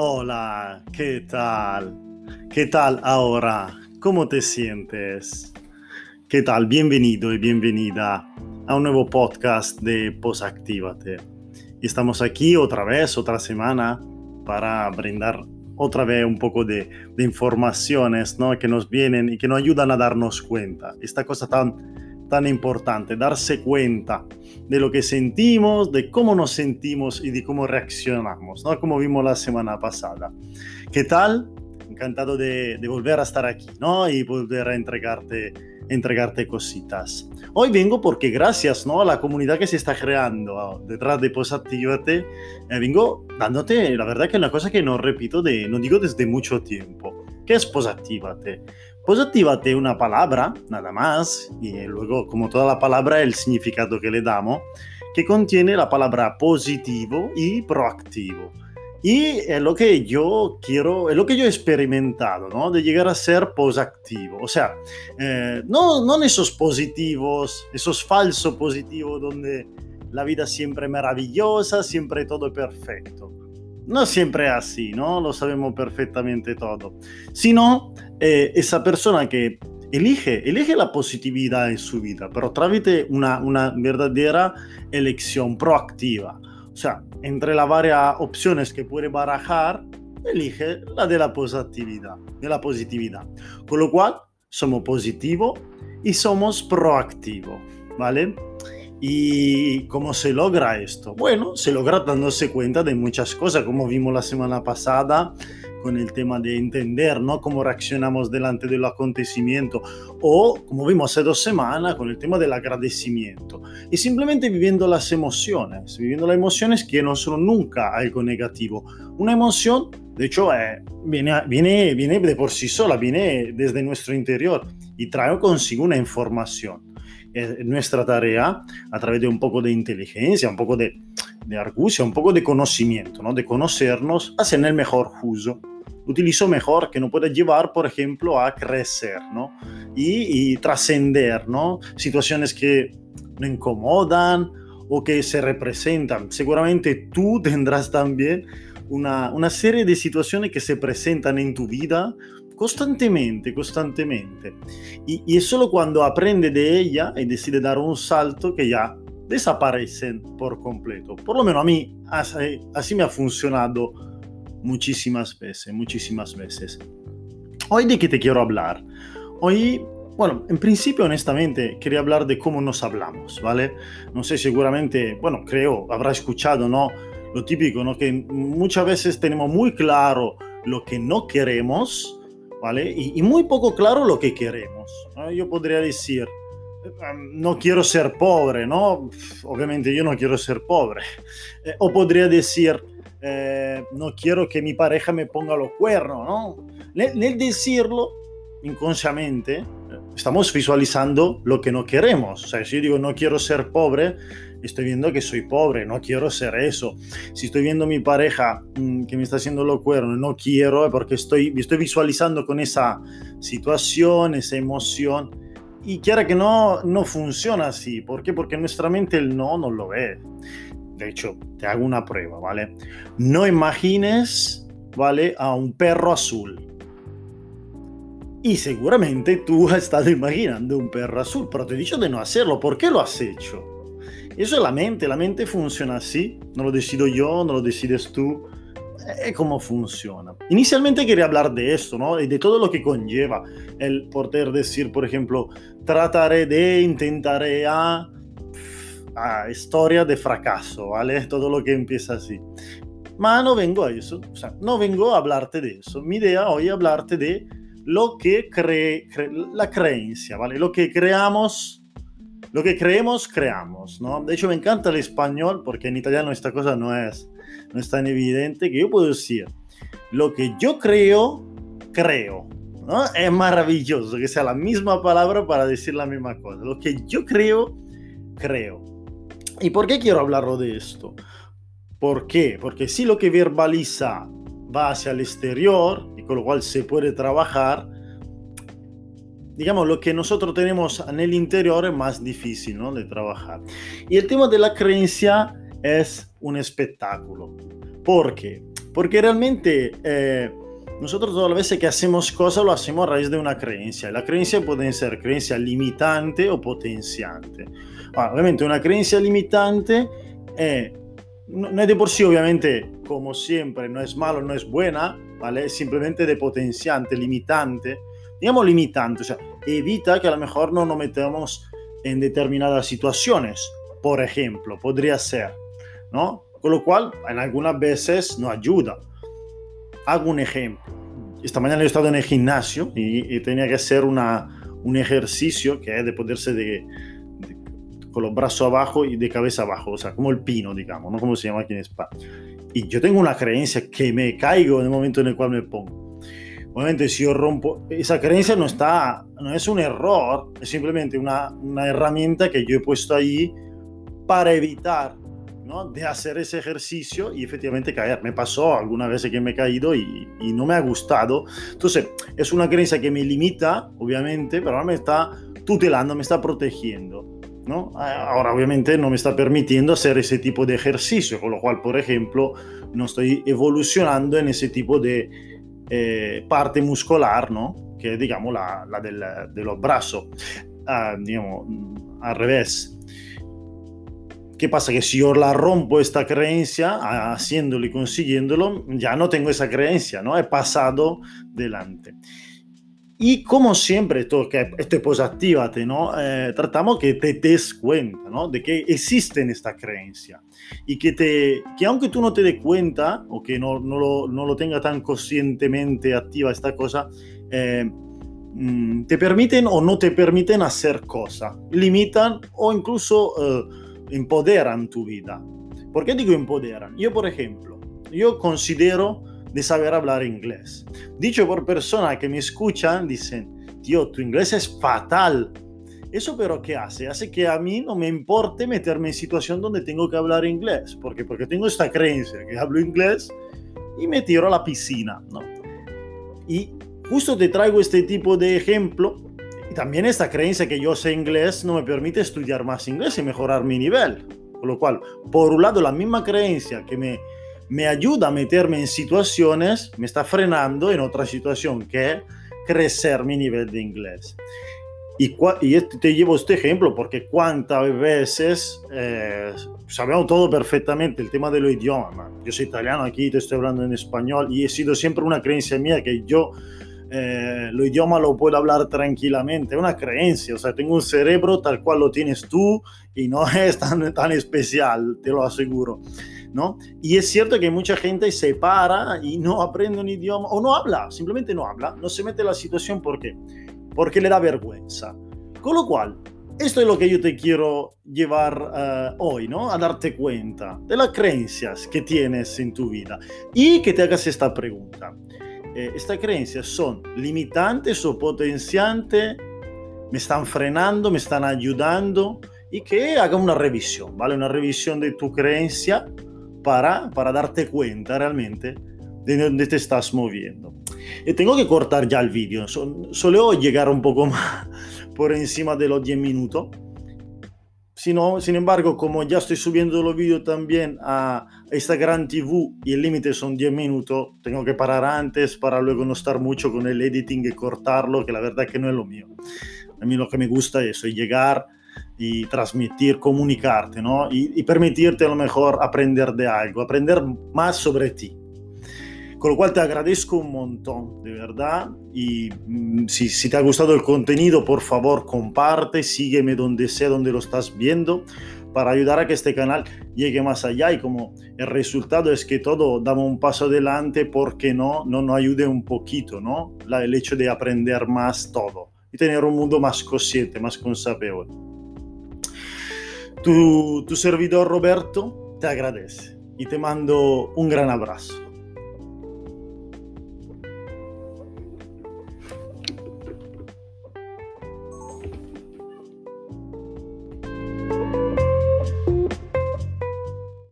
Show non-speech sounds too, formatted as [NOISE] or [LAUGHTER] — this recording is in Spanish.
Hola, ¿qué tal? ¿Qué tal ahora? ¿Cómo te sientes? ¿Qué tal? Bienvenido y bienvenida a un nuevo podcast de Posactívate. Estamos aquí otra vez, otra semana, para brindar otra vez un poco de, de informaciones ¿no? que nos vienen y que nos ayudan a darnos cuenta. Esta cosa tan tan importante, darse cuenta de lo que sentimos, de cómo nos sentimos y de cómo reaccionamos, ¿no? Como vimos la semana pasada. ¿Qué tal? Encantado de, volver a estar aquí, ¿no? Y volver a entregarte, entregarte cositas. Hoy vengo porque gracias, ¿no? A la comunidad que se está creando detrás de Posactivate, eh, vengo dándote, la verdad que es una cosa que no repito, de, no digo desde mucho tiempo. ¿Qué es Posactivate? Posactivate es una palabra, nada más, y luego, como toda la palabra, el significado que le damos, que contiene la palabra positivo y proactivo. Y es lo que yo quiero, es lo que yo he experimentado, ¿no? De llegar a ser posactivo. O sea, eh, no, no esos positivos, esos falsos positivos donde la vida siempre es maravillosa, siempre todo perfecto no siempre es así, ¿no? Lo sabemos perfectamente todo. Sino eh, esa persona que elige, elige la positividad en su vida, pero travite una, una verdadera elección proactiva. O sea, entre las varias opciones que puede barajar, elige la de la positividad, de la positividad. Con lo cual, somos positivos y somos proactivos, ¿vale? ¿Y cómo se logra esto? Bueno, se logra dándose cuenta de muchas cosas, como vimos la semana pasada con el tema de entender ¿no? cómo reaccionamos delante del acontecimiento o como vimos hace dos semanas con el tema del agradecimiento y simplemente viviendo las emociones, viviendo las emociones que no son nunca algo negativo. Una emoción, de hecho, eh, viene, viene, viene de por sí sola, viene desde nuestro interior y trae consigo una información es nuestra tarea, a través de un poco de inteligencia, un poco de, de argucia, un poco de conocimiento, ¿no? de conocernos, hacer el mejor uso, utilizo mejor que nos puede llevar, por ejemplo, a crecer ¿no? y, y trascender ¿no? situaciones que nos incomodan o que se representan. Seguramente tú tendrás también una, una serie de situaciones que se presentan en tu vida constantemente, constantemente. Y, y, es solo cuando aprende de ella y decide dar un salto que ya desaparecen por completo. Por lo menos a mí así, así me ha funcionado muchísimas veces, muchísimas veces. Hoy de qué te quiero hablar? Hoy bueno, en principio, honestamente, quería hablar de cómo nos hablamos, ¿vale? No sé, seguramente, bueno, creo, habrá escuchado, ¿no? Lo típico, ¿no? Que muchas veces tenemos muy claro lo que no queremos ¿vale? Y, muy poco claro lo que queremos. Yo podría decir, no quiero ser pobre, ¿no? Obviamente yo no quiero ser pobre. [LAUGHS] Eh, o podría decir, eh, no quiero que mi pareja me ponga los cuernos, ¿no? En decirlo inconscientemente, estamos visualizando lo que no queremos. O sea, si yo digo no quiero ser pobre, estoy viendo que soy pobre, no quiero ser eso. Si estoy viendo a mi pareja mm, que me está haciendo lo cuerno, no quiero, porque estoy, estoy visualizando con esa situación, esa emoción. Y quiera que no, no funciona así. ¿Por qué? Porque nuestra mente el no no lo ve. De hecho, te hago una prueba, ¿vale? No imagines, ¿vale? A un perro azul. Y seguramente tú has estado imaginando un perro azul, pero te he dicho de no hacerlo. ¿Por qué lo has hecho? Eso es la mente, la mente funciona así, no lo decido yo, no lo decides tú, es como funciona. Inicialmente quería hablar de esto, ¿no? Y de todo lo que conlleva el poder decir, por ejemplo, trataré de, intentaré a, a historia de fracaso, ¿vale? Todo lo que empieza así. Ma no vengo a eso, o sea, no vengo a hablarte de eso. Mi idea hoy es hablarte de lo que cree, cre la creencia, ¿vale? Lo que creamos lo que creemos, creamos, ¿no? De hecho, me encanta el español porque en italiano esta cosa no es, no es tan evidente que yo puedo decir, lo que yo creo, creo, ¿no? Es maravilloso que sea la misma palabra para decir la misma cosa. Lo que yo creo, creo. ¿Y por qué quiero hablarlo de esto? ¿Por qué? Porque si lo que verbaliza va hacia el exterior con lo cual se puede trabajar, digamos, lo que nosotros tenemos en el interior es más difícil ¿no? de trabajar. Y el tema de la creencia es un espectáculo. ¿Por qué? Porque realmente eh, nosotros todas las veces que hacemos cosas lo hacemos a raíz de una creencia. La creencia puede ser creencia limitante o potenciante. Obviamente una creencia limitante eh, no, es de por sí, obviamente, como siempre, no es malo, no es buena, ¿vale? Simplemente de potenciante, limitante. Digamos limitante, o sea, evita que a lo mejor no nos metamos en determinadas situaciones. Por ejemplo, podría ser, ¿no? Con lo cual, en algunas veces no ayuda. Hago un ejemplo. Esta mañana he estado en el gimnasio y, tenía que hacer una, un ejercicio que es de poderse de, con los brazos abajo y de cabeza abajo, o sea, como el pino, digamos, ¿no? Como se llama aquí en España. Y yo tengo una creencia que me caigo en el momento en el cual me pongo. Obviamente, si yo rompo, esa creencia no está, no es un error, es simplemente una, una herramienta que yo he puesto ahí para evitar ¿no? de hacer ese ejercicio y efectivamente caer. Me pasó algunas veces que me he caído y, y, no me ha gustado. Entonces, es una creencia que me limita, obviamente, pero ahora me está tutelando, me está protegiendo. ¿No? Ahora obviamente no me está permitiendo hacer ese tipo de ejercicio, con lo cual, por ejemplo, no estoy evolucionando en ese tipo de eh, parte muscular, ¿no? que es, digamos, la, la del, de los brazos, uh, digamos, al revés. ¿Qué pasa? Que si yo la rompo esta creencia, haciéndolo y consiguiéndolo, ya no tengo esa creencia, ¿no? He pasado delante. Y como siempre, esto que este posactívate, ¿no? Eh, tratamos que te des cuenta, ¿no? De que existen esta creencia. Y que, te, que aunque tú no te des cuenta o que no, no, lo, no lo tenga tan conscientemente activa esta cosa, eh, mm, te permiten o no te permiten hacer cosas. Limitan o incluso eh, empoderan tu vida. ¿Por qué digo empoderan? Yo, por ejemplo, yo considero de saber hablar inglés. Dicho por personas que me escuchan, dicen, tío, tu inglés es fatal. Eso pero ¿qué hace? Hace que a mí no me importe meterme en situación donde tengo que hablar inglés. porque Porque tengo esta creencia que hablo inglés y me tiro a la piscina. ¿no? Y justo te traigo este tipo de ejemplo. Y también esta creencia que yo sé inglés no me permite estudiar más inglés y mejorar mi nivel. Con lo cual, por un lado, la misma creencia que me me ayuda a meterme en situaciones, me está frenando en otra situación que es crecer mi nivel de inglés. Y, este, te llevo este ejemplo porque cuántas veces eh, sabemos todo perfectamente el tema de los idiomas. Yo soy italiano aquí, te estoy hablando en español y he sido siempre una creencia mía que yo eh, lo idioma lo puedo hablar tranquilamente, es una creencia, o sea, tengo un cerebro tal cual lo tienes tú y no [LAUGHS] es tan, tan especial, te lo aseguro. ¿No? Y es cierto que mucha gente se para y no aprende un idioma o no habla, simplemente no habla, no se mete en la situación porque porque le da vergüenza. Con lo cual, esto es lo que yo te quiero llevar uh, hoy, ¿no? A darte cuenta de las creencias que tienes en tu vida y que te hagas esta pregunta. Eh, ¿Estas creencias son limitantes o potenciantes? ¿Me están frenando? ¿Me están ayudando? Y que haga una revisión, ¿vale? Una revisión de tu creencia para, para darte cuenta realmente de dónde te estás moviendo. Y tengo que cortar ya el vídeo, solo llegar un poco [LAUGHS] más por encima de los 10 minutos. Sino, sin embargo, como ya estoy subiendo los vídeos también a Instagram TV y el límite son 10 minutos, tengo que parar antes para luego no estar mucho con el editing y cortarlo, que la verdad que no es lo mío. A mí lo que me gusta es llegar y transmitir, comunicarte, ¿no? Y, permitirte a lo mejor aprender de algo, aprender más sobre ti. Con lo cual te agradezco un montón, de verdad. Y mm, si, si, te ha gustado el contenido, por favor, comparte, sígueme donde sea, donde lo estás viendo, para ayudar a que este canal llegue más allá. Y como el resultado es que todo damos un paso adelante, ¿por qué no? No nos ayude un poquito, ¿no? El hecho de aprender más todo y tener un mundo más consciente, más consapevole. Tu, tu servidor Roberto te agradece y te mando un gran abrazo.